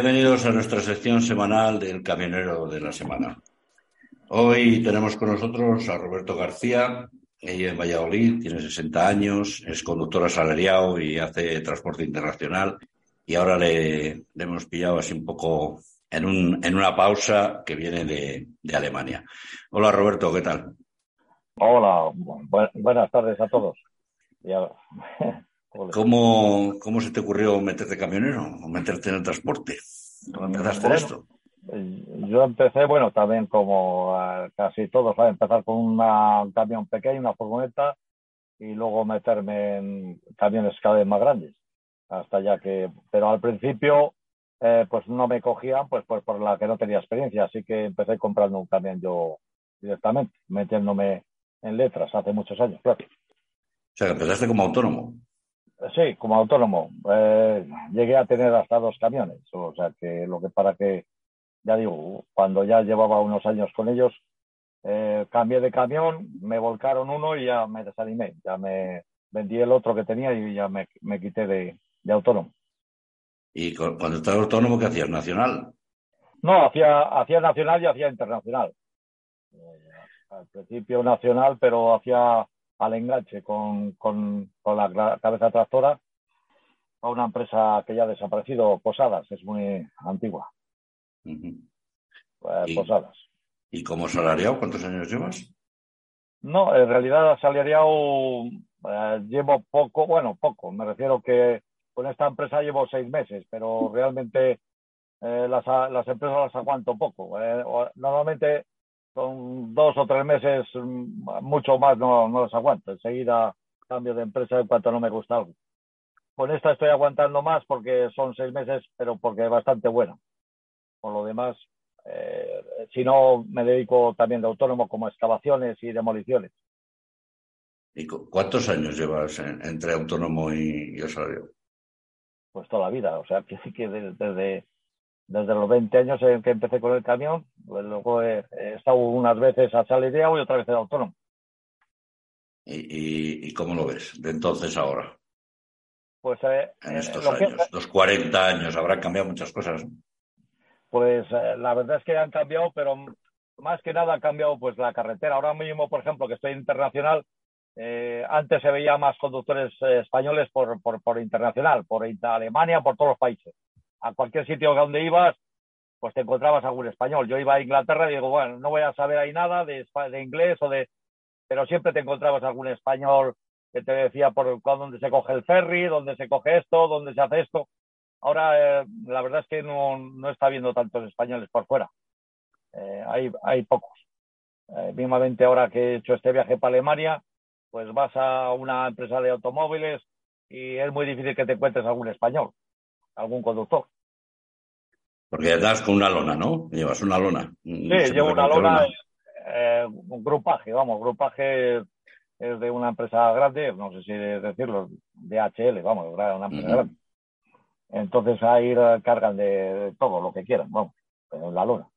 Bienvenidos a nuestra sección semanal del Camionero de la Semana. Hoy tenemos con nosotros a Roberto García, ella en Valladolid, tiene 60 años, es conductor asalariado y hace transporte internacional. Y ahora le, hemos pillado así un poco en, un, en una pausa que viene de, Alemania. Hola Roberto, ¿qué tal? Hola, buenas tardes a todos. ¿Cómo, ¿Cómo se te ocurrió meterte camionero o meterte en el transporte? ¿Cómo empezaste esto? Yo empecé, bueno, también como casi todos, a empezar con un camión pequeño, una furgoneta, y luego meterme en camiones cada vez más grandes. Hasta ya que, pero al principio, eh, pues no me cogían, pues, pues por la que no tenía experiencia, así que empecé comprando un camión yo directamente, metiéndome en letras hace muchos años, claro. O sea, que empezaste como autónomo. Sí, como autónomo. Eh, llegué a tener hasta dos camiones. O sea, que lo que para que, ya digo, cuando ya llevaba unos años con ellos, eh, cambié de camión, me volcaron uno y ya me desanimé. Ya me vendí el otro que tenía y ya me, quité de, autónomo. ¿Y cuando estabas autónomo qué hacías? ¿Nacional? No, hacía, hacía nacional y hacía internacional. Eh, al principio nacional, pero hacía al enganche con, con, la cabeza tractora a una empresa que ya ha desaparecido, Posadas, es muy antigua. Pues, Posadas. ¿Y como salariado cuántos años llevas? No, en realidad salariado eh, llevo poco, bueno, poco, me refiero que con esta empresa llevo seis meses, pero realmente eh, las, las, empresas las aguanto poco. Eh, normalmente son dos o tres meses, mm, mucho más no, no los aguanto. Enseguida cambio de empresa en cuanto no me gusta algo. Con esta estoy aguantando más porque son seis meses, pero porque es bastante bueno. Por lo demás, eh, si no, me dedico también de autónomo como excavaciones y demoliciones. ¿Y cuántos años llevas entre autónomo y, y Pues toda la vida, o sea, que, que desde, desde los 20 años en que empecé con el camión, pues luego he, estado unas veces a asalariado y otra vez de autónomo. ¿Y, cómo lo ves de entonces ahora? Pues eh, en eh, estos años, los 40 años, habrán cambiado muchas cosas. Pues eh, la verdad es que han cambiado, pero más que nada ha cambiado pues la carretera. Ahora mismo, por ejemplo, que estoy internacional, antes se veía más conductores españoles por, por, por internacional, por Alemania, por todos los países a cualquier sitio donde ibas, pues te encontrabas algún español. Yo iba a Inglaterra y digo, bueno, no voy a saber ahí nada de, inglés o de... Pero siempre te encontrabas algún español que te decía por dónde se coge el ferry, dónde se coge esto, dónde se hace esto. Ahora, eh, la verdad es que no, está viendo tantos españoles por fuera. Eh, hay, hay pocos. Eh, mismamente ahora que he hecho este viaje para Alemania, pues vas a una empresa de automóviles y es muy difícil que te encuentres algún español algún conductor. Porque estás con una lona, ¿no? Llevas una lona. Sí, llevo una lona, eh, un grupaje, vamos, grupaje es de una empresa grande, no sé si decirlo, DHL, vamos, una empresa grande. Entonces ahí cargan de todo lo que quieran, vamos, en la lona.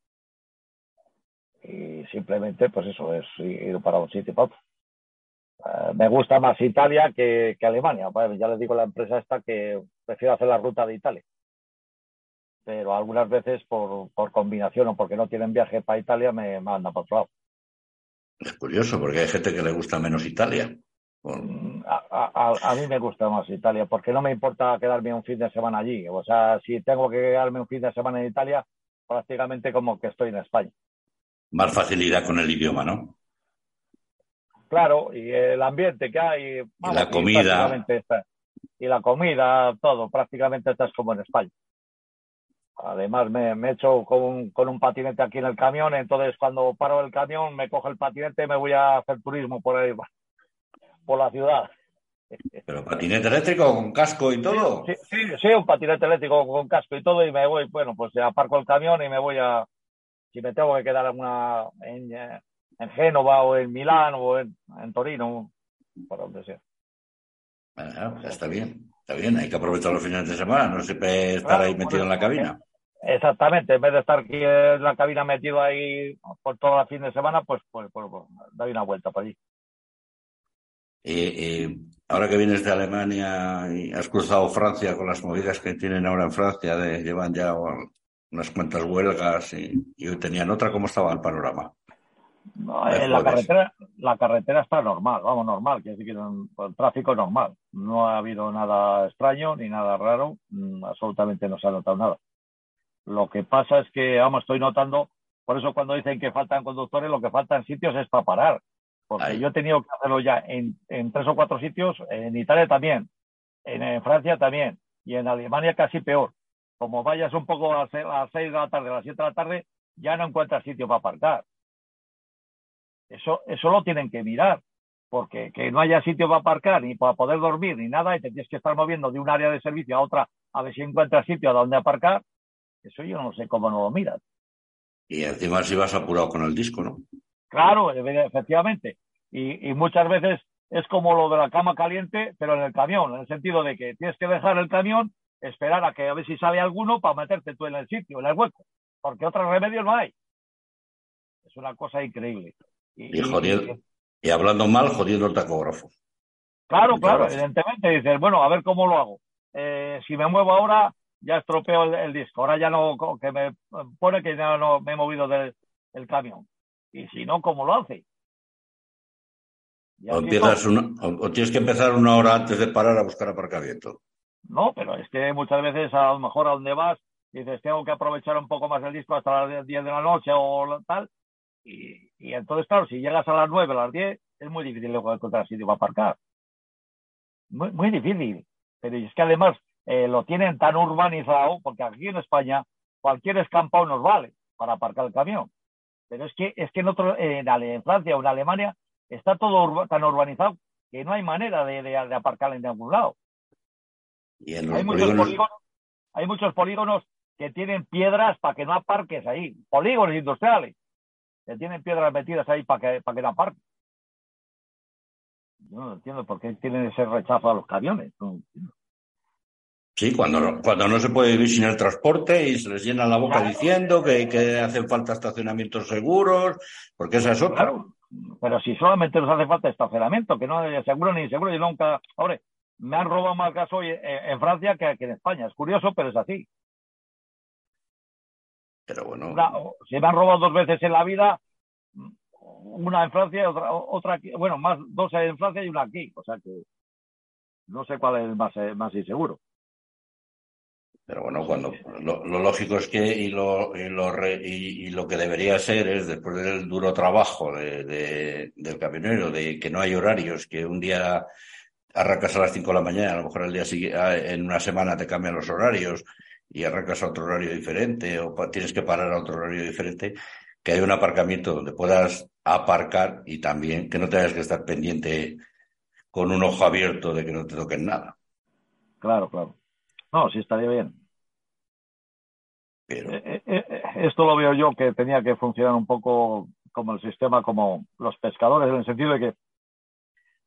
Y simplemente, pues eso, es ir para un sitio y para otro. Eh, me gusta más Italia que, Alemania. ya les digo a la empresa esta que prefiero hacer la ruta de Italia. Pero algunas veces por, combinación o porque no tienen viaje para Italia me mandan para otro lado. Es curioso porque hay gente que le gusta menos Italia. Mm, a, mí me gusta más Italia porque no me importa quedarme un fin de semana allí. O sea, si tengo que quedarme un fin de semana en Italia, prácticamente como que estoy en España. Más facilidad con el idioma, ¿no? Claro, y el ambiente que hay. y la comida. y la comida, todo, prácticamente estás como en España. Además, me, he hecho con, con, un patinete aquí en el camión, entonces cuando paro el camión me cojo el patinete y me voy a hacer turismo por ahí, por la ciudad. ¿Pero patinete eléctrico con casco y todo? Sí, sí, sí, un patinete eléctrico con casco y todo y me voy, bueno, pues aparco el camión y me voy a, si me tengo que quedar en, una, en, eh, en Génova o en Milán o en, Torino, por donde sea. Pues está bien, está bien, hay que aprovechar los fines de semana, no siempre estar ahí metido en la cabina. Exactamente, en vez de estar aquí en la cabina metido ahí por todo el fin de semana, pues, pues, pues, pues doy una vuelta por allí. Eh, eh, ahora que vienes de Alemania y has cruzado Francia con las movidas que tienen ahora en Francia, de, llevan ya unas cuantas huelgas y, y tenían otra, ¿cómo estaba el panorama? En la carretera, la carretera está normal, vamos, normal, que decir que el tráfico normal. No ha habido nada extraño ni nada raro, mm, absolutamente no se ha notado nada. Lo que pasa es que, vamos, estoy notando, por eso cuando dicen que faltan conductores, lo que faltan sitios es para parar. Porque yo he tenido que hacerlo ya en, tres o cuatro sitios, en Italia también, en, Francia también, y en Alemania casi peor. Como vayas un poco a, las seis de la tarde, a las siete de la tarde, ya no encuentras sitio para aparcar. Eso, eso lo tienen que mirar, porque que no haya sitio para aparcar, ni para poder dormir, ni nada, y te tienes que estar moviendo de un área de servicio a otra a ver si encuentras sitio a donde aparcar, eso yo no sé cómo no lo miras. Y encima si vas apurado con el disco, ¿no? Claro, efectivamente. Y, muchas veces es como lo de la cama caliente, pero en el camión, en el sentido de que tienes que dejar el camión, esperar a que a ver si sale alguno para meterte tú en el sitio, en el hueco, porque otro remedio no hay. Es una cosa increíble. Y, y, hablando mal, jodiendo el tacógrafo. Claro, claro, evidentemente dices, bueno, a ver cómo lo hago. Eh, si me muevo ahora, ya estropeo el, disco. Ahora ya no, que me pone que ya no me he movido del, camión. Y si no, ¿cómo lo hace? O, empiezas o, tienes que empezar una hora antes de parar a buscar aparcamiento. No, pero es que muchas veces a lo mejor a donde vas dices, tengo que aprovechar un poco más el disco hasta las 10 de la noche o tal, y, entonces, claro, si llegas a las 9, a las 10, es muy difícil encontrar sitio para aparcar. Muy, muy difícil. Pero es que además eh, lo tienen tan urbanizado, porque aquí en España cualquier escampado nos vale para aparcar el camión. Pero es que, es que en, otro, en, Francia o en Alemania está todo tan urbanizado que no hay manera de, de, aparcar en ningún lado. hay, muchos polígonos, hay muchos polígonos que tienen piedras para que no aparques ahí, polígonos industriales que tienen piedras metidas ahí para que, para que no parque. Yo no entiendo por qué tienen ese rechazo a los camiones. sí, cuando, cuando no se puede vivir sin el transporte y se les llena la boca diciendo que, que, hacen falta estacionamientos seguros, porque esa es otra. Claro, pero si solamente nos hace falta estacionamiento, que no hay seguro ni seguro, yo nunca. Ahora, me han robado más gas hoy en, Francia que, que en España. Es curioso, pero es así. Pero bueno. se me han robado dos veces en la vida, una en Francia y otra, otra aquí. Bueno, más dos en Francia y una aquí. O sea que no sé cuál es más, eh, más inseguro. Pero bueno, cuando lo, lógico es que y lo, y lo, y, lo que debería ser es, después del duro trabajo de, del camionero, de que no hay horarios, que un día arrancas a las 5 de la mañana, a lo mejor el día siguiente, en una semana te cambian los horarios, y arrancas a otro horario diferente o tienes que parar a otro horario diferente, que haya un aparcamiento donde puedas aparcar y también que no tengas que estar pendiente con un ojo abierto de que no te toquen nada. Claro, claro. No, sí estaría bien. Pero... Eh, eh, eh, esto lo veo yo que tenía que funcionar un poco como el sistema, como los pescadores, en el sentido de que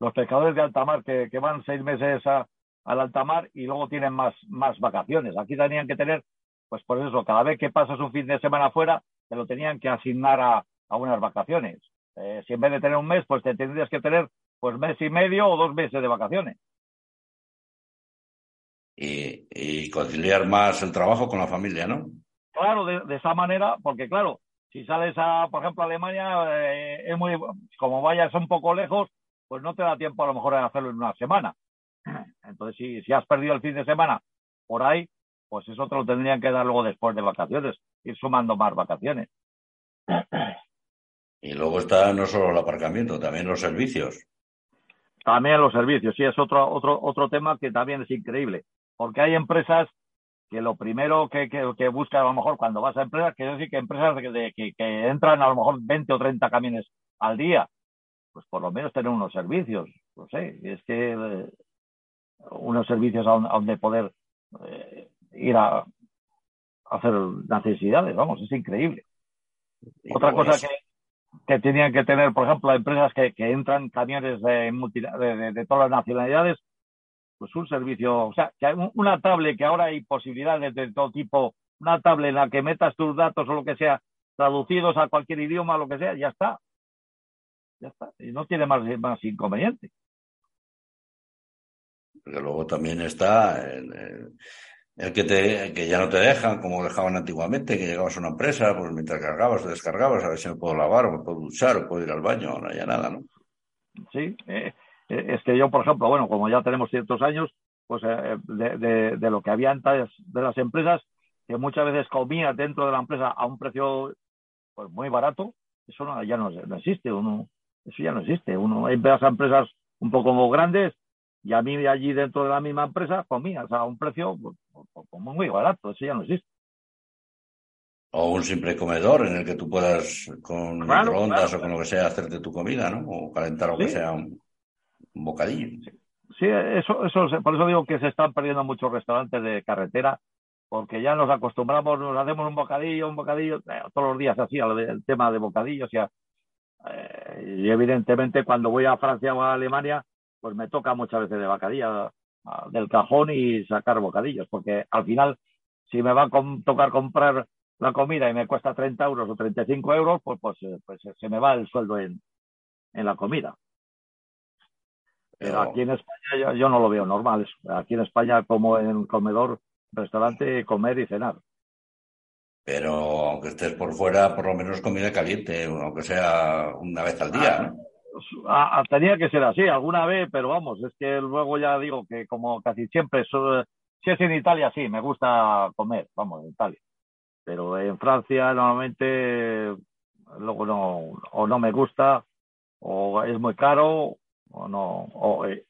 los pescadores de alta mar que, que van seis meses a, al altamar y luego tienen más, más vacaciones. Aquí tenían que tener, pues por eso, cada vez que pasas un fin de semana fuera, te lo tenían que asignar a, a unas vacaciones. Eh, si en vez de tener un mes, pues te tendrías que tener pues mes y medio o dos meses de vacaciones. Y, conciliar más el trabajo con la familia, ¿no? Claro, de, esa manera, porque claro, si sales a, por ejemplo, a Alemania, eh, es muy, como vayas un poco lejos, pues no te da tiempo a lo mejor de hacerlo en una semana. Entonces, si, si has perdido el fin de semana por ahí, pues eso te lo tendrían que dar luego después de vacaciones, ir sumando más vacaciones. Y luego está no solo el aparcamiento, también los servicios. También los servicios, sí, es otro, otro, otro tema que también es increíble, porque hay empresas que lo primero que, que, buscan a lo mejor cuando vas a empresas, quiero decir que empresas que, que, entran a lo mejor 20 o 30 camiones al día, pues por lo menos tener unos servicios, no sé, es que eh, unos servicios a, donde poder eh, ir a, hacer necesidades, vamos, es increíble. Otra cosa que, que tenían que tener, por ejemplo, empresas que, que entran camiones de, de, todas las nacionalidades, pues un servicio, o sea, que hay una tablet que ahora hay posibilidades de todo tipo, una tablet en la que metas tus datos o lo que sea, traducidos a cualquier idioma, lo que sea, ya está. Ya está. Y no tiene más, más inconveniente. Porque luego también está el, que, te, que ya no te dejan, como dejaban antiguamente, que llegabas a una empresa, pues mientras cargabas o descargabas, a ver si me puedo lavar, o me puedo duchar, o puedo ir al baño, no haya nada, ¿no? Sí, eh, eh, es que yo, por ejemplo, bueno, como ya tenemos ciertos años, pues eh, de, de, lo que había antes de las empresas, que muchas veces comía dentro de la empresa a un precio pues muy barato, eso ya no, existe, uno, eso ya no existe. Uno hay empresas un poco grandes y a mí allí dentro de la misma empresa comías a un precio pues, pues, pues, muy barato, eso ya no existe. O un simple comedor en el que tú puedas con microondas o con lo que sea hacerte tu comida, ¿no? O calentar lo que sea un, bocadillo. Sí. eso, eso, por eso digo que se están perdiendo muchos restaurantes de carretera porque ya nos acostumbramos, nos hacemos un bocadillo, un bocadillo, eh, todos los días así, al tema de bocadillos. Ya, eh, y evidentemente cuando voy a Francia o a Alemania, pues me toca muchas veces de bocadillo del cajón y sacar bocadillos, porque al final, si me va a tocar comprar la comida y me cuesta 30 euros o 35 euros, pues, pues, eh, pues se me va el sueldo en, en la comida. Pero aquí en España yo, yo, no lo veo normal. Aquí en España, como en el comedor, restaurante, comer y cenar. Pero aunque estés por fuera, por lo menos comida caliente, aunque sea una vez al día, ¿no? Ah, ah, tenía que ser así, alguna vez, pero vamos, es que luego ya digo que como casi siempre, si es en Italia, sí, me gusta comer, vamos, en Italia. Pero en Francia normalmente luego no, o no me gusta, o es muy caro, o no, o, eh,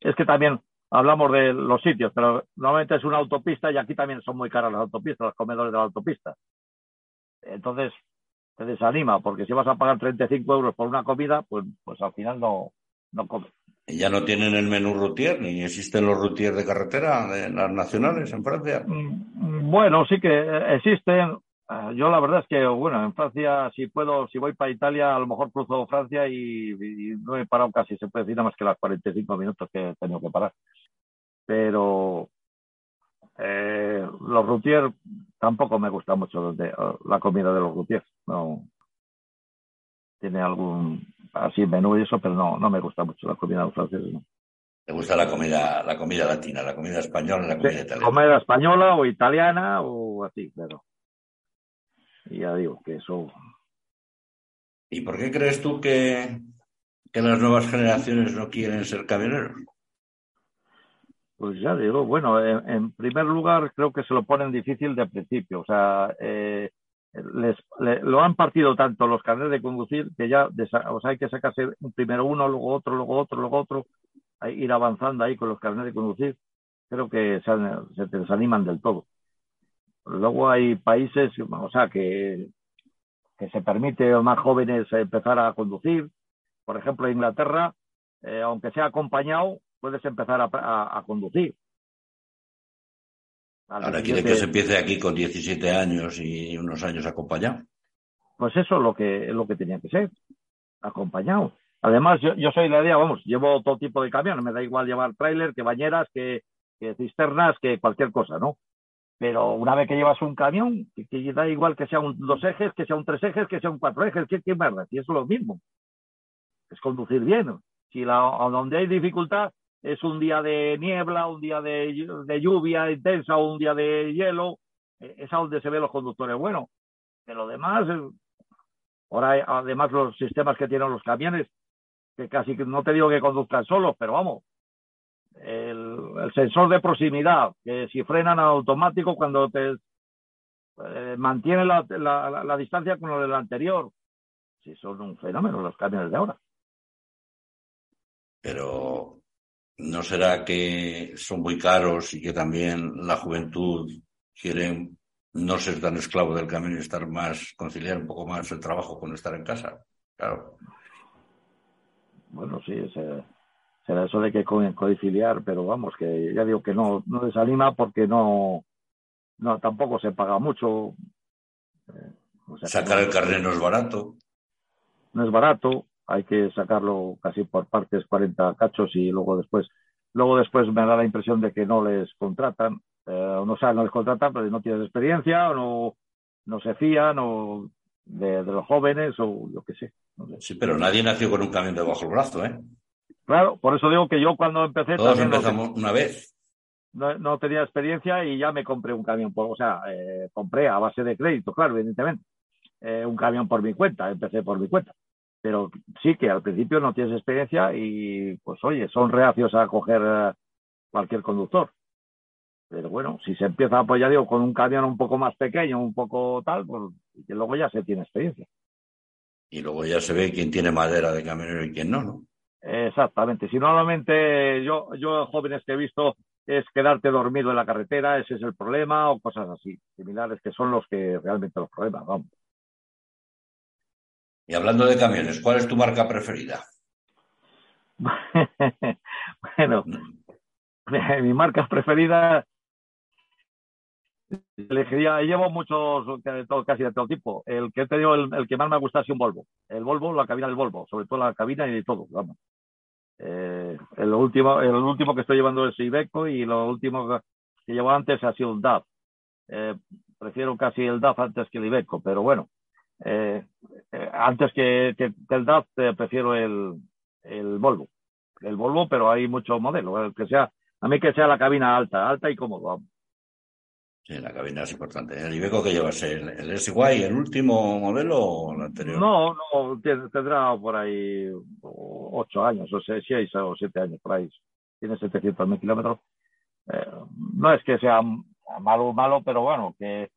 es que también hablamos de los sitios, pero normalmente es una autopista y aquí también son muy caras las autopistas, los comedores de la autopista. Entonces, te desanima, porque si vas a pagar 35 euros por una comida, pues, pues al final no, no comes. ¿Ya no tienen el menú routier, ni existen los routiers de carretera, de las nacionales en Francia? Mm, bueno, sí que existen. Eh, yo la verdad es que, bueno, en Francia, si puedo, si voy para Italia, a lo mejor cruzo Francia y, no he parado casi, se puede decir nada más que las 45 minutos que he tenido que parar. Pero eh, los routiers tampoco me gusta mucho la comida de los routiers. No tiene algún así menú y eso, pero no, no me gusta mucho la comida de los franceses. No. ¿Te gusta la comida, la comida latina, la comida española, la comida italiana? Comida española o italiana o así, pero y ya digo que eso. ¿Y por qué crees tú que, que las nuevas generaciones no quieren ser camioneros? Pues ya digo, bueno, en, primer lugar creo que se lo ponen difícil de principio. O sea, eh, les, lo han partido tanto los carnes de conducir que ya o sea, hay que sacarse primero uno, luego otro, luego otro, luego otro, ir avanzando ahí con los carnes de conducir. Creo que se, se desaniman del todo. Luego hay países, o sea, que, que se permite a más jóvenes empezar a conducir. Por ejemplo, Inglaterra, eh, aunque sea acompañado, puedes empezar a, conducir. Ahora quiere que se empiece aquí con 17 años y unos años acompañado. Pues eso es lo que, es lo que tenía que ser, acompañado. Además, yo, yo soy la idea, vamos, llevo todo tipo de camiones, me da igual llevar tráiler, que bañeras, que, que cisternas, que cualquier cosa, ¿no? Pero una vez que llevas un camión, que, da igual que sea un dos ejes, que sea un tres ejes, que sea un cuatro ejes, ¿qué, qué merda? Eso es lo mismo. Es conducir bien. Si la, donde hay dificultad es un día de niebla, un día de, de lluvia intensa un día de hielo, e, es a donde se ven los conductores Bueno, De lo demás, eh, ahora además los sistemas que tienen los camiones, que casi no te digo que conduzcan solos, pero vamos, el, sensor de proximidad, que si frenan automático cuando te eh, mantiene la, la, distancia con lo del anterior. Si son un fenómeno los camiones de ahora. Pero ¿no será que son muy caros y que también la juventud quiere no ser tan esclavo del camión y estar más, conciliar un poco más el trabajo con estar en casa? Claro. Bueno, sí, será eso de que codiciliar, pero vamos, que ya digo que no, no desanima porque no, no tampoco se paga mucho. Eh, Sacar el carnet no es barato. No es barato, hay que sacarlo casi por partes 40 cachos y luego después, luego después me da la impresión de que no les contratan, eh, no, o no les contratan, pero no tienes experiencia o no, no se fían o de, los jóvenes o yo qué sé. Sí, pero nadie nació con un camión debajo del brazo, ¿eh? Claro, por eso digo que yo cuando empecé... Todos empezamos una vez. No, tenía experiencia y ya me compré un camión, por, o sea, eh, compré a base de crédito, claro, evidentemente, eh, un camión por mi cuenta, empecé por mi cuenta. Pero sí que al principio no tienes experiencia y, pues oye, son reacios a coger eh, cualquier conductor. Pero bueno, si se empieza, a apoyar digo, con un camión un poco más pequeño, un poco tal, pues que luego ya se tiene experiencia. Y luego ya se ve quién tiene madera de camionero y quién no, ¿no? Exactamente. Si normalmente yo, yo jóvenes que he visto es quedarte dormido en la carretera, ese es el problema, o cosas así, similares, que son los que realmente los problemas, vamos. Y hablando de camiones, ¿cuál es tu marca preferida? bueno, mi marca preferida elegiría, llevo muchos, casi de todo tipo. El que te digo, el, que más me gusta es un Volvo. El Volvo, la cabina del Volvo, sobre todo la cabina y de todo, vamos. Eh, el último, el último que estoy llevando es Iveco y lo último que llevo antes ha sido un DAF. Eh, prefiero casi el DAF antes que el Iveco, pero bueno, eh, antes que, el DAF prefiero el, el Volvo. El Volvo, pero hay muchos modelos. Que sea, a mí que sea la cabina alta, alta y cómodo. Vamos. Sí, la cabina es importante. ¿El Iveco que llevas? ¿El, el SY, el último modelo o el anterior? No, no, tendrá por ahí ocho años, o sea, seis o siete años por ahí. Tiene 700.000 kilómetros. Eh, no es que sea malo, malo, pero bueno, que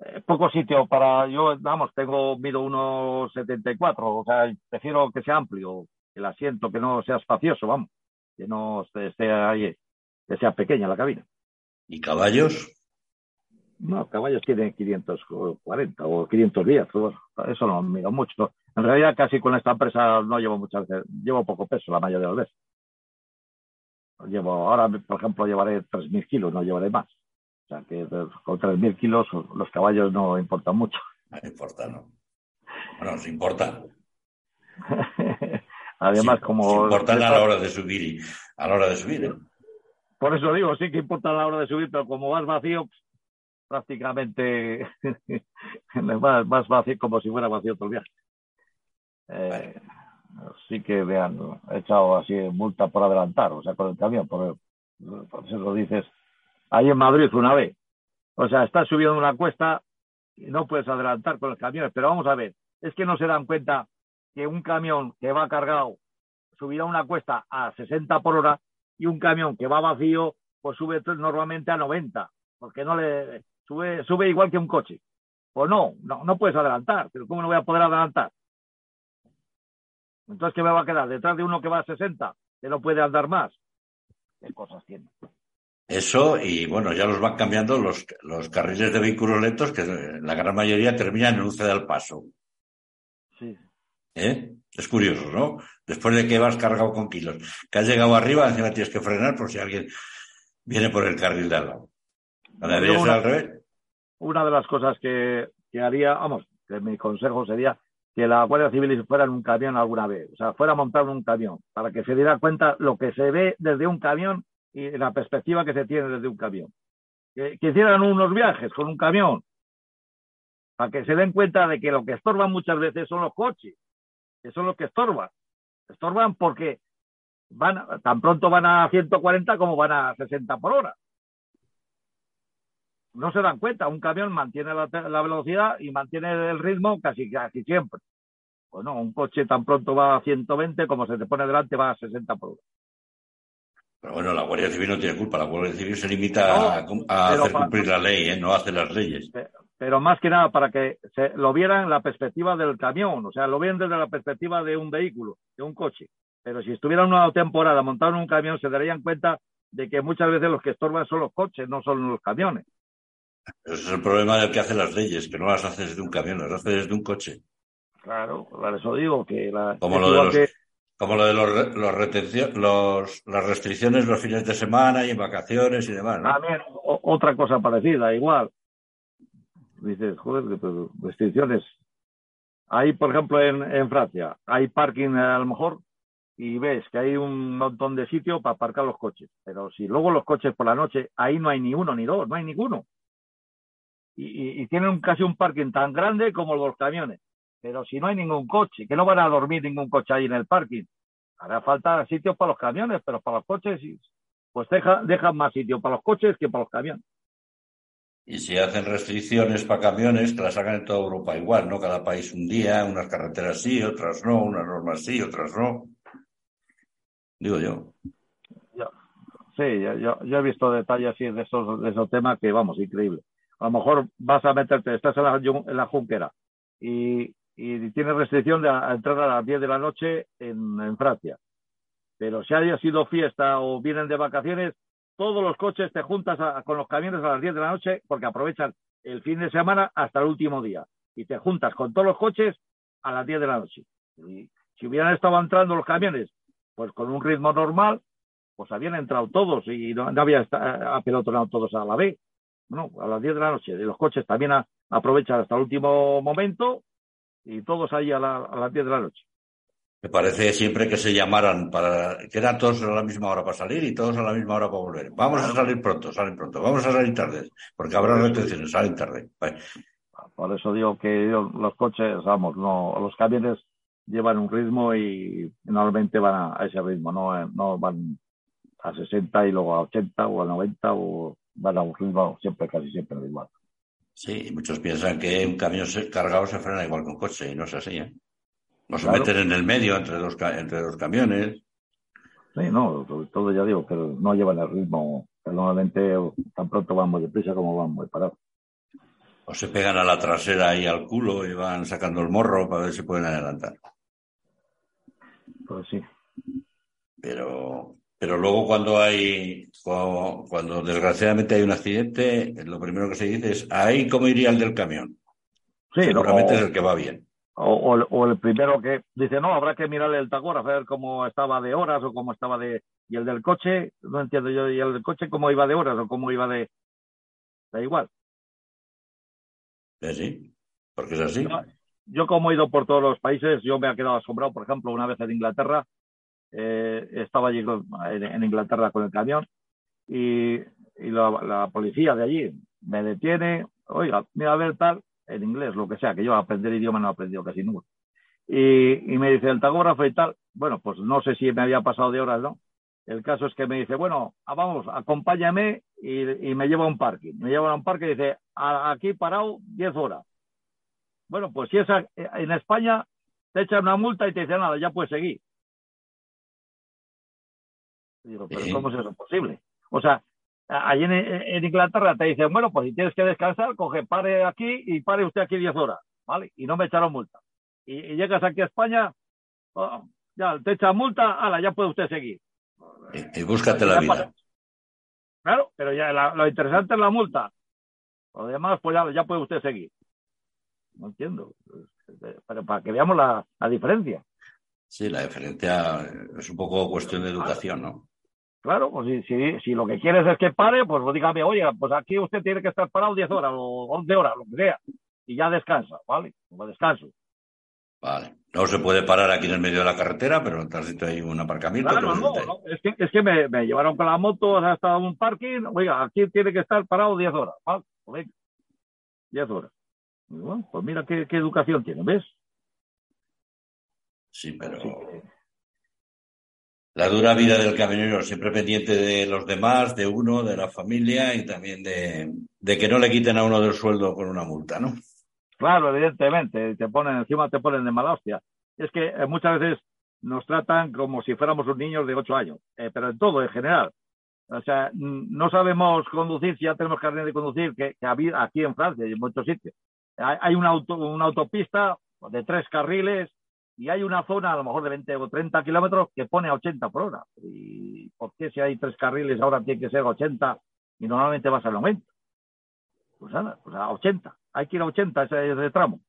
eh, poco sitio para. Yo, vamos, tengo, mido 1,74, o sea, prefiero que sea amplio, el asiento, que no sea espacioso, vamos, que no esté ahí, que sea pequeña la cabina. ¿Y caballos? No, caballos tienen 540 o 510, eso no miro mucho. En realidad, casi con esta empresa no llevo muchas veces, llevo poco peso la mayoría de las veces. Llevo, ahora, por ejemplo, llevaré 3.000 kilos, no llevaré más. O sea que con 3.000 kilos los caballos no importan mucho. No importa, ¿no? Bueno, nos importa. Además, como... Importan a la hora de subir a la hora de subir. ¿eh? Por eso digo, sí que importa a la hora de subir, pero como vas vacío, prácticamente más, más fácil como si fuera vacío todo el viaje. Eh, sí que me han echado así multa por adelantar, o sea, con el camión, por, por eso lo dices. Ahí en Madrid una vez. O sea, estás subiendo una cuesta y no puedes adelantar con el camión, pero vamos a ver, es que no se dan cuenta que un camión que va cargado subirá una cuesta a 60 por hora y un camión que va vacío pues sube normalmente a 90, porque no le sube, sube igual que un coche. Pues no, no, no puedes adelantar, pero ¿cómo no voy a poder adelantar? Entonces, ¿qué me va a quedar? ¿Detrás de uno que va a 60, que no puede andar más? ¿Qué cosas tiene? Eso, y bueno, ya los van cambiando los, los carriles de vehículos lentos, que la gran mayoría terminan en un al paso. Sí. ¿Eh? Es curioso, ¿no? Después de que vas cargado con kilos, que has llegado arriba, encima tienes que frenar por si alguien viene por el carril de al lado. Una de las cosas que, haría, vamos, que mi consejo sería que la Guardia Civil fuera en un camión alguna vez, o sea, fuera montado en un camión, para que se diera cuenta lo que se ve desde un camión y la perspectiva que se tiene desde un camión. Que, hicieran unos viajes con un camión, para que se den cuenta de que lo que estorban muchas veces son los coches, que son los que estorban. Estorban porque van, tan pronto van a 140 como van a 60 por hora no se dan cuenta. Un camión mantiene la, velocidad y mantiene el ritmo casi, casi siempre. Bueno, un coche tan pronto va a 120 como se te pone delante va a 60 por hora. Pero bueno, la Guardia Civil no tiene culpa. La Guardia Civil se limita a, hacer cumplir la ley, ¿eh? no hace las leyes. Pero más que nada para que se lo vieran en la perspectiva del camión, o sea, lo ven desde la perspectiva de un vehículo, de un coche. Pero si estuvieran una temporada montado en un camión, se darían cuenta de que muchas veces los que estorban son los coches, no son los camiones. Ese es el problema del que hace las leyes, que no las hace desde un camión, las hace desde un coche. Claro, por eso digo que la... Como lo de los, como lo de los, los, los, las restricciones los fines de semana y en vacaciones y demás. También otra cosa parecida, igual. Dices, joder, restricciones. Ahí, por ejemplo, en, en Francia, hay parking a lo mejor y ves que hay un montón de sitio para aparcar los coches. Pero si luego los coches por la noche, ahí no hay ni uno ni dos, no hay ninguno y, tienen casi un parking tan grande como los camiones. Pero si no hay ningún coche, que no van a dormir ningún coche ahí en el parking. hará falta sitio para los camiones, pero para los coches, pues deja, dejan más sitio para los coches que para los camiones. Y si hacen restricciones para camiones, que las hagan en toda Europa igual, ¿no? Cada país un día, unas carreteras sí, otras no, unas normas sí, otras no. Digo yo. Sí, yo, yo, he visto detalles así de esos, de esos temas que, vamos, increíble. A lo mejor vas a meterte, estás en la, en la junquera y, y tienes restricción de entrar a las 10 de la noche en, Francia. Pero si haya sido fiesta o vienen de vacaciones, todos los coches te juntas con los camiones a las 10 de la noche porque aprovechan el fin de semana hasta el último día. Y te juntas con todos los coches a las 10 de la noche. Y si hubieran estado entrando los camiones pues con un ritmo normal, pues habían entrado todos y no, había apelotonado todos a la vez. Bueno, a las 10 de la noche. Los coches también aprovechan hasta el último momento y todos ahí a, las 10 de la noche. Me parece siempre que se llamaran para que eran todos a la misma hora para salir y todos a la misma hora para volver. Vamos a salir pronto, salen pronto. Vamos a salir tarde, porque habrá retenciones, salen tarde. Por eso digo que los coches, vamos, no, los camiones llevan un ritmo y normalmente van a, ese ritmo, no, no van a 60 y luego a 80 o a 90 o van a un ritmo siempre, casi siempre igual. Sí, muchos piensan que un camión cargado se frena igual que un coche y no es así, ¿eh? No se meten en el medio entre dos, entre dos camiones. Sí, no, sobre todo ya digo que no llevan el ritmo. Normalmente tan pronto van muy deprisa como van muy parados. O se pegan a la trasera y al culo y van sacando el morro para ver si pueden adelantar. Pues sí. Pero pero luego cuando hay, cuando, desgraciadamente hay un accidente, lo primero que se dice es, ahí cómo iría el del camión. Sí, Seguramente es el que va bien. O, o, el primero que dice, no, habrá que mirarle el a ver cómo estaba de horas o cómo estaba de... Y el del coche, no entiendo yo, y el del coche cómo iba de horas o cómo iba de... Da igual. Sí, porque es así. yo como he ido por todos los países, yo me he quedado asombrado, por ejemplo, una vez en Inglaterra, eh, estaba allí en, Inglaterra con el camión y, la, policía de allí me detiene, oiga, mira a ver tal, en inglés, lo que sea, que yo aprender idioma no he aprendido casi nunca. Y, me dice el tagógrafo y tal, bueno, pues no sé si me había pasado de horas, ¿no? El caso es que me dice, bueno, ah, vamos, acompáñame y, me lleva a un parque. Me lleva a un parque y dice, aquí parado 10 horas. Bueno, pues si es en España, te echan una multa y te dicen, nada, ya puedes seguir digo, pero ¿cómo es eso posible? O sea, allí en, Inglaterra te dicen, bueno, pues si tienes que descansar, coge, pare aquí y pare usted aquí 10 horas, ¿vale? Y no me echaron multa. Y, llegas aquí a España, oh, ya te echan multa, ala, ya puede usted seguir. Y, búscate la vida. Claro, pero ya lo interesante es la multa. Lo demás, pues ya, ya puede usted seguir. No entiendo. Pero para que veamos la, la diferencia. Sí, la diferencia es un poco cuestión de educación, ¿no? Claro, pues si, si, lo que quieres es que pare, pues dígame, oye, pues aquí usted tiene que estar parado 10 horas o 11 horas, lo que sea, y ya descansa, ¿vale? Pues descanso. Vale. No se puede parar aquí en el medio de la carretera, pero en sitio hay un aparcamiento. Claro, no, no, Es que, es que me, llevaron con la moto hasta un parking. Oiga, aquí tiene que estar parado 10 horas. ¿vale? 10 pues horas. bueno, pues mira qué, qué educación tiene, ¿ves? Sí, pero la dura vida del camionero, siempre pendiente de los demás, de uno, de la familia y también de, que no le quiten a uno del sueldo con una multa, ¿no? Claro, evidentemente, te ponen encima, te ponen de mala hostia. Es que eh, muchas veces nos tratan como si fuéramos un niños de ocho años, eh, pero en todo, en general. O sea, no sabemos conducir si ya tenemos carnet de conducir, que, que aquí en Francia y en muchos sitios. Hay, una, una autopista de tres carriles y hay una zona a lo mejor de 20 o 30 kilómetros que pone a 80 por hora. ¿Y por qué si hay tres carriles ahora tiene que ser 80 y normalmente vas a 90? Pues nada, pues a 80. Hay que ir a 80 ese, ese tramo.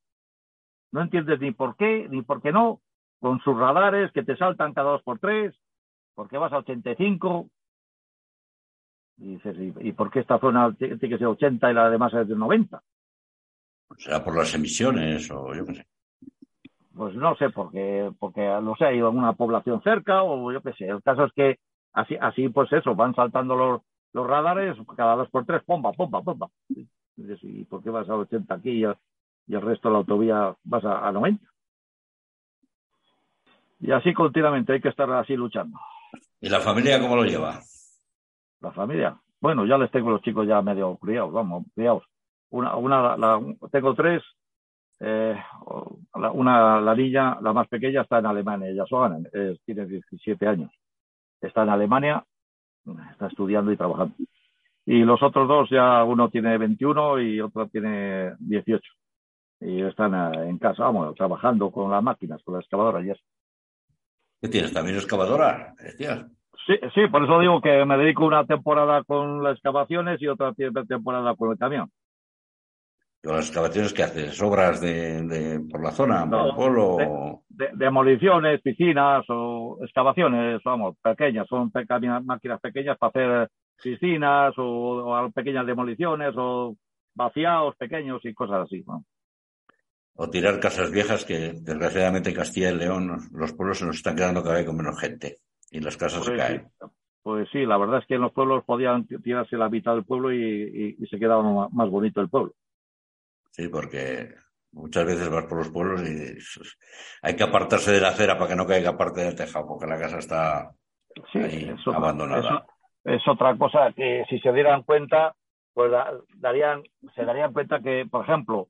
No entiendes ni por qué, ni por qué no, con sus radares que te saltan cada dos por tres, por qué vas a 85. Y dices, ¿y, por qué esta zona tiene que ser 80 y la demás es de 90? O sea, por las emisiones o yo qué sé pues no sé, porque, porque no sé, hay alguna población cerca o yo qué sé. El caso es que así, así pues eso, van saltando los, los radares cada dos por tres, pompa, pompa, pompa. ¿Y por qué vas a 80 aquí y, el resto de la autovía vas a, 90? Y así continuamente hay que estar así luchando. ¿Y la familia cómo lo lleva? La familia. Bueno, ya les tengo los chicos ya medio criados, vamos, criados. Una, una la, tengo tres. Eh, una, la niña, la más pequeña, está en Alemania, ella sola, tiene 17 años. Está en Alemania, está estudiando y trabajando. Y los otros dos, ya uno tiene 21 y otro tiene 18. Y están eh, en casa, vamos, trabajando con las máquinas, con la excavadora y eso. ¿Qué tienes? ¿También excavadora? Sí, sí, por eso digo que me dedico una temporada con las excavaciones y otra temporada con el camión. ¿Con las excavaciones que haces? ¿Obras de, por la zona, por el pueblo? demoliciones, piscinas o excavaciones, vamos, pequeñas. Son máquinas pequeñas para hacer piscinas o, pequeñas demoliciones o vaciados pequeños y cosas así. O tirar casas viejas que desgraciadamente en Castilla y León los pueblos se nos están quedando cada vez con menos gente y las casas se pues caen. Pues sí, la verdad es que en los pueblos podían tirarse la mitad del pueblo y, se quedaba más bonito el pueblo. Sí, porque muchas veces vas por los pueblos y hay que apartarse de la acera para que no caiga parte del tejado, porque la casa está abandonada. es otra cosa que si se dieran cuenta, pues darían, se darían cuenta que, por ejemplo,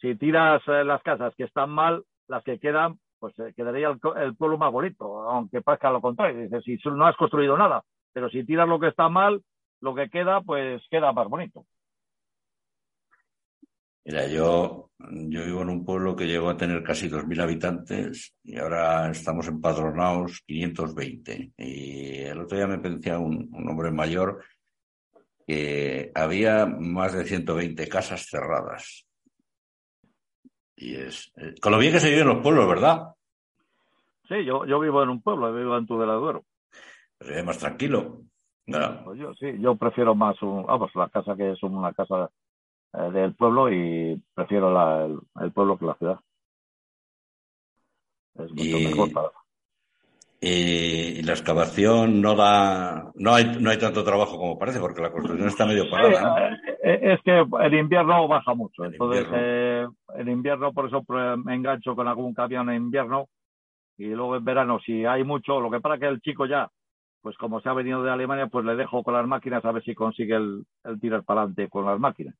si tiras eh, las casas que están mal, las que quedan, pues eh, quedaría el, pueblo más bonito, aunque parezca lo contrario. Dice, si no has construido nada, pero si tiras lo que está mal, lo que queda, pues queda más bonito. Mira, yo, yo vivo en un pueblo que llegó a tener casi 2.000 habitantes y ahora estamos empadronados 520. Y el otro día me pensaba un, un hombre mayor que había más de 120 casas cerradas. Y es, eh, con lo bien que se vive en los pueblos, ¿verdad? Sí, yo, yo vivo en un pueblo, vivo en Tudela Duero. Pero es más tranquilo. Pues yo sí, yo prefiero más un, vamos, la casa que es una casa eh, del pueblo y prefiero la, el, pueblo que la ciudad. Es mucho mejor para... Y, la excavación no da, no hay, no hay tanto trabajo como parece, porque la construcción está medio parada. Eh, es que el invierno baja mucho. Entonces, eh, el invierno, por eso me engancho con algún camión en invierno. Y luego en verano, si hay mucho, lo que pasa que el chico ya, pues como se ha venido de Alemania, pues le dejo con las máquinas a ver si consigue el, el tirar para adelante con las máquinas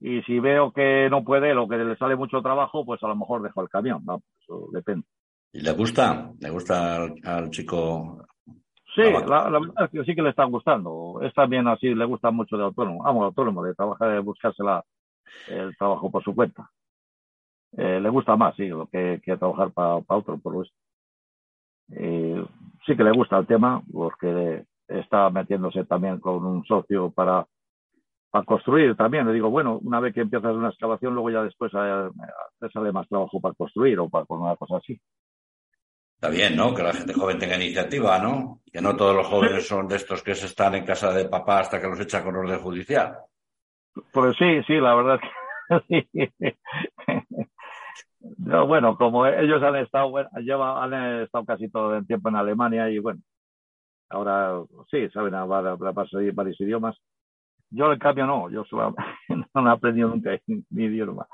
y si veo que no puede o que le sale mucho trabajo, pues a lo mejor dejo el camión, ¿no? eso depende. ¿Y le gusta? ¿Le gusta al, chico? Sí, la, verdad es que sí que le están gustando. Es también así, le gusta mucho de autónomo, vamos, autónomo, de trabajar, de buscarse el trabajo por su cuenta. Eh, le gusta más, sí, lo que, que trabajar para otro, por lo visto. Eh, sí que le gusta el tema porque está metiéndose también con un socio para para construir también. Le digo, bueno, una vez que empiezas una excavación, luego ya después eh, te sale más trabajo para construir o para con una cosa así. Está bien, ¿no? Que la gente joven tenga iniciativa, ¿no? Que no todos los jóvenes son de estos que se están en casa de papá hasta que los echa con orden judicial. Pues sí, sí, la verdad que sí. No, bueno, como ellos han estado, bueno, lleva, han estado casi todo el tiempo en Alemania y bueno, ahora sí, saben hablar varios idiomas yo, en cambio, no. Yo solo, no he aprendido nunca mi idioma,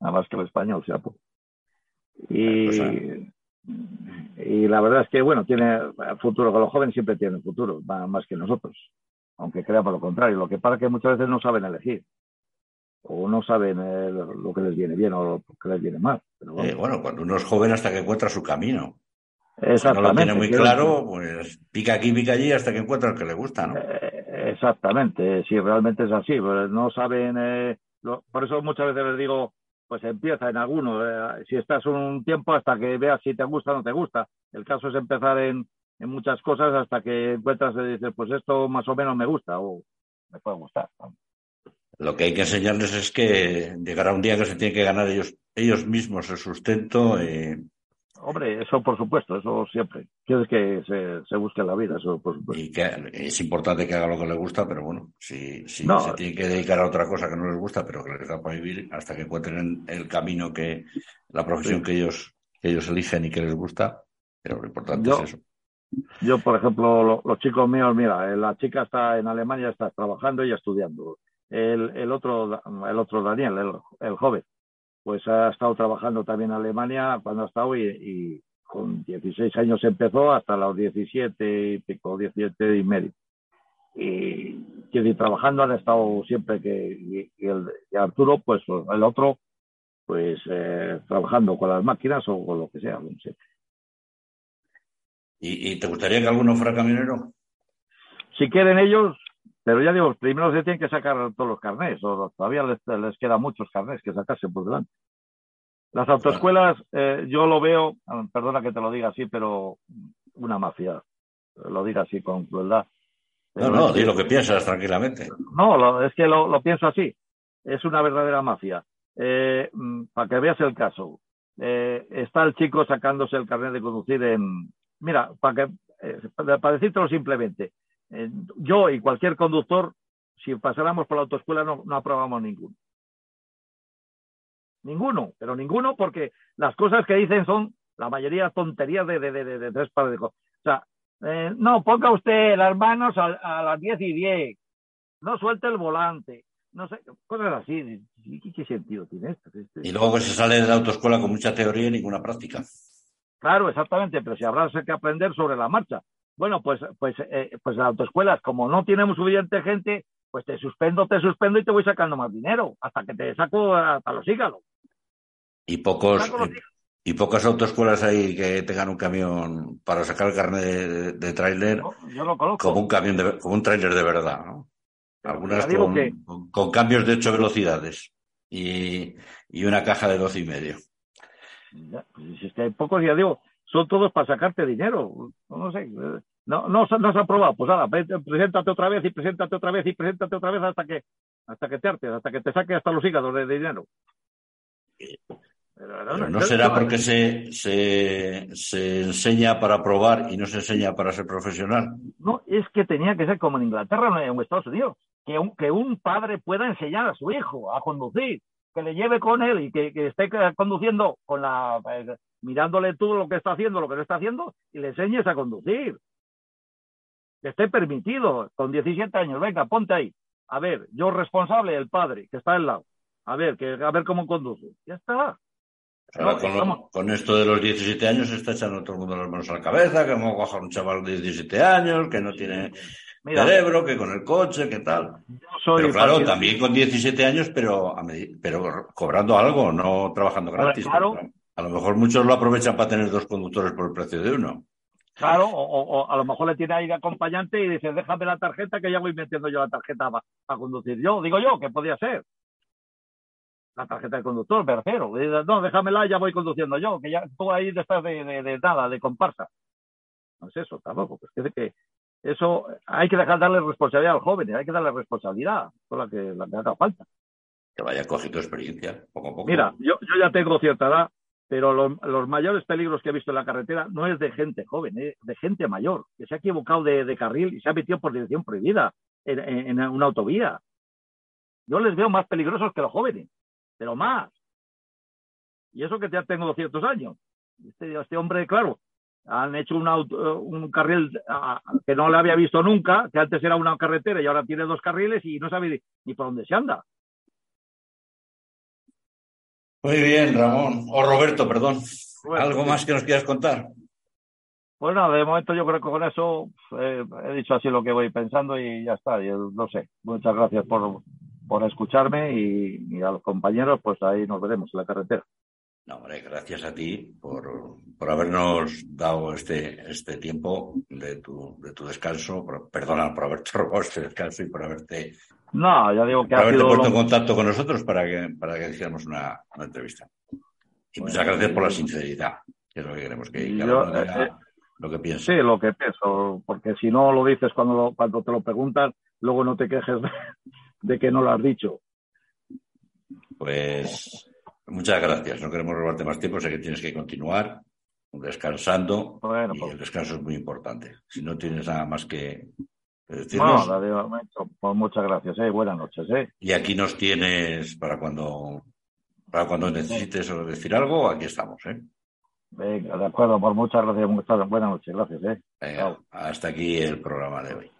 nada más que el español, sea Y, pues, y la verdad es que, bueno, tiene futuro, con los jóvenes siempre tienen futuro, más que nosotros, aunque creamos lo contrario. Lo que pasa es que muchas veces no saben elegir o no saben eh, lo que les viene bien o lo que les viene mal. Eh, bueno, cuando uno es joven hasta que encuentra su camino. Exactamente. no lo tiene muy claro, pues pica aquí, pica allí hasta que encuentra el que le gusta, ¿no? Eh, exactamente, si realmente es así, no saben, eh, por eso muchas veces les digo, pues empieza en alguno, eh, si estás un tiempo hasta que veas si te gusta o no te gusta. El caso es empezar en, en muchas cosas hasta que encuentras y dices, pues esto más o menos me gusta o me puede gustar. Lo que hay que enseñarles es que llegará un día que se tienen que ganar ellos, ellos mismos el sustento. Eh, Hombre, eso por supuesto, eso siempre. Quieres que se, busque la vida, eso por supuesto. Y que es importante que haga lo que le gusta, pero bueno, si, si se tiene que dedicar a otra cosa que no les gusta, pero que les da para vivir, hasta que encuentren el camino que, la profesión que ellos, que ellos eligen y que les gusta, pero lo importante es eso. Yo, por ejemplo, los chicos míos, mira, eh, la chica está en Alemania, está trabajando y estudiando. El, el otro, el otro Daniel, el, el joven, pues ha estado trabajando también en Alemania cuando ha estado y, con 16 años empezó hasta los 17 y pico, 17 y medio. Y, que trabajando han estado siempre que y, el, Arturo, pues el otro, pues eh, trabajando con las máquinas o con lo que sea. ¿Y, ¿Y, te gustaría que alguno fuera camionero? Si quieren ellos, pero ya digo, primero se tienen que sacar todos los carnés, o todavía les, les quedan muchos carnés que sacarse por delante. Las autoescuelas, eh, yo lo veo, perdona que te lo diga así, pero una mafia, lo diga así con crueldad. No, no, di lo que piensas tranquilamente. No, es que lo, pienso así. Es una verdadera mafia. Eh, mm, para que veas el caso, eh, está el chico sacándose el carnet de conducir en. Mira, para, que, para decírtelo simplemente, yo y cualquier conductor, si pasáramos por la autoescuela, no, no aprobamos ninguno. Ninguno, pero ninguno porque las cosas que dicen son la mayoría tonterías de, de, de, de tres pares de cosas. O sea, eh, no, ponga usted las manos a, las 10 y 10, no suelte el volante, no sé, cosas así. ¿Qué, sentido tiene esto? Y luego que se sale de la autoescuela con mucha teoría y ninguna práctica. Claro, exactamente, pero si habrá que aprender sobre la marcha. Bueno, pues, pues, eh, pues las autoescuelas, como no tenemos suficiente gente, pues te suspendo, te suspendo y te voy sacando más dinero, hasta que te saco hasta los hígados. Y pocos y pocas autoescuelas hay que tengan un camión para sacar el carnet de, de tráiler como un camión de, como un tráiler de verdad, ¿no? Algunas con, con, cambios de ocho velocidades y, y, una caja de doce y medio. pues es que hay pocos, ya digo, son todos para sacarte dinero. No, sé, no, no, no se ha aprobado. Pues nada, preséntate otra vez y preséntate otra vez y preséntate otra vez hasta que, hasta que te hartes, hasta que te saque hasta los hígados de dinero. Pero no será porque se, se, se, enseña para probar y no se enseña para ser profesional. No, es que tenía que ser como en Inglaterra o en Estados Unidos, que un, que un padre pueda enseñar a su hijo a conducir, que le lleve con él y que, que esté conduciendo con la eh, mirándole tú lo que está haciendo, lo que no está haciendo, y le enseñes a conducir. Que esté permitido, con 17 años, venga, ponte ahí. A ver, yo responsable, el padre, que está al lado. A ver, que, a ver cómo conduce. Ya está con, esto de los 17 años se está echando todo el mundo las manos a la cabeza, que hemos bajado un chaval de 17 años, que no tiene cerebro, que con el coche, que tal. pero claro, también con 17 años, pero, pero cobrando algo, no trabajando gratis. A lo mejor muchos lo aprovechan para tener dos conductores por el precio de uno. Claro, o, a lo mejor le tiene ahí de acompañante y dice, déjame la tarjeta que ya voy metiendo yo la tarjeta para conducir yo. Digo yo, que podría ser la tarjeta de conductor, me refiero. No, déjamela, ya voy conduciendo yo, que ya tú ahí estás de, de, nada, de comparsa. No es eso tampoco, pues que, que eso hay que dejar darle responsabilidad al joven, hay que darle responsabilidad, con la que, la que haga falta. Que vaya cogiendo experiencia, poco a poco. Mira, yo, yo ya tengo cierta edad, pero los, mayores peligros que he visto en la carretera no es de gente joven, es de gente mayor, que se ha equivocado de, carril y se ha metido por dirección prohibida en, en, una autovía. Yo les veo más peligrosos que los jóvenes pero más. Y eso que ya tengo 200 años. Este, este hombre, claro, han hecho un, un carril que no le había visto nunca, que antes era una carretera y ahora tiene dos carriles y no sabe ni, por dónde se anda. Muy bien, Ramón. O Roberto, perdón. ¿Algo más que nos quieras contar? Pues nada, de momento yo creo que con eso eh, he dicho así lo que voy pensando y ya está. Yo no sé. Muchas gracias por, por escucharme y, a los compañeros, pues ahí nos veremos en la carretera. No, hombre, gracias a ti por, por habernos dado este, este tiempo de tu, de tu descanso. perdona por haberte robado este descanso y por haberte. No, ya digo que ha puesto en contacto con nosotros para que, para que hiciéramos una, entrevista. Y muchas gracias por la sinceridad, que es lo que queremos que, que eh, lo que pienso. Sí, lo que pienso, porque si no lo dices cuando, cuando te lo preguntan, luego no te quejes de que no lo has dicho. Pues muchas gracias. No queremos robarte más tiempo, sé que tienes que continuar descansando y pues el descanso es muy importante. Si no tienes nada más que decirnos. No, pues muchas gracias, ¿eh? buenas noches. ¿eh? Y aquí nos tienes para cuando para cuando necesites decir algo, aquí estamos. ¿eh? Venga, de acuerdo, por pues muchas gracias, buenas noches, gracias. ¿eh? hasta aquí el programa de hoy.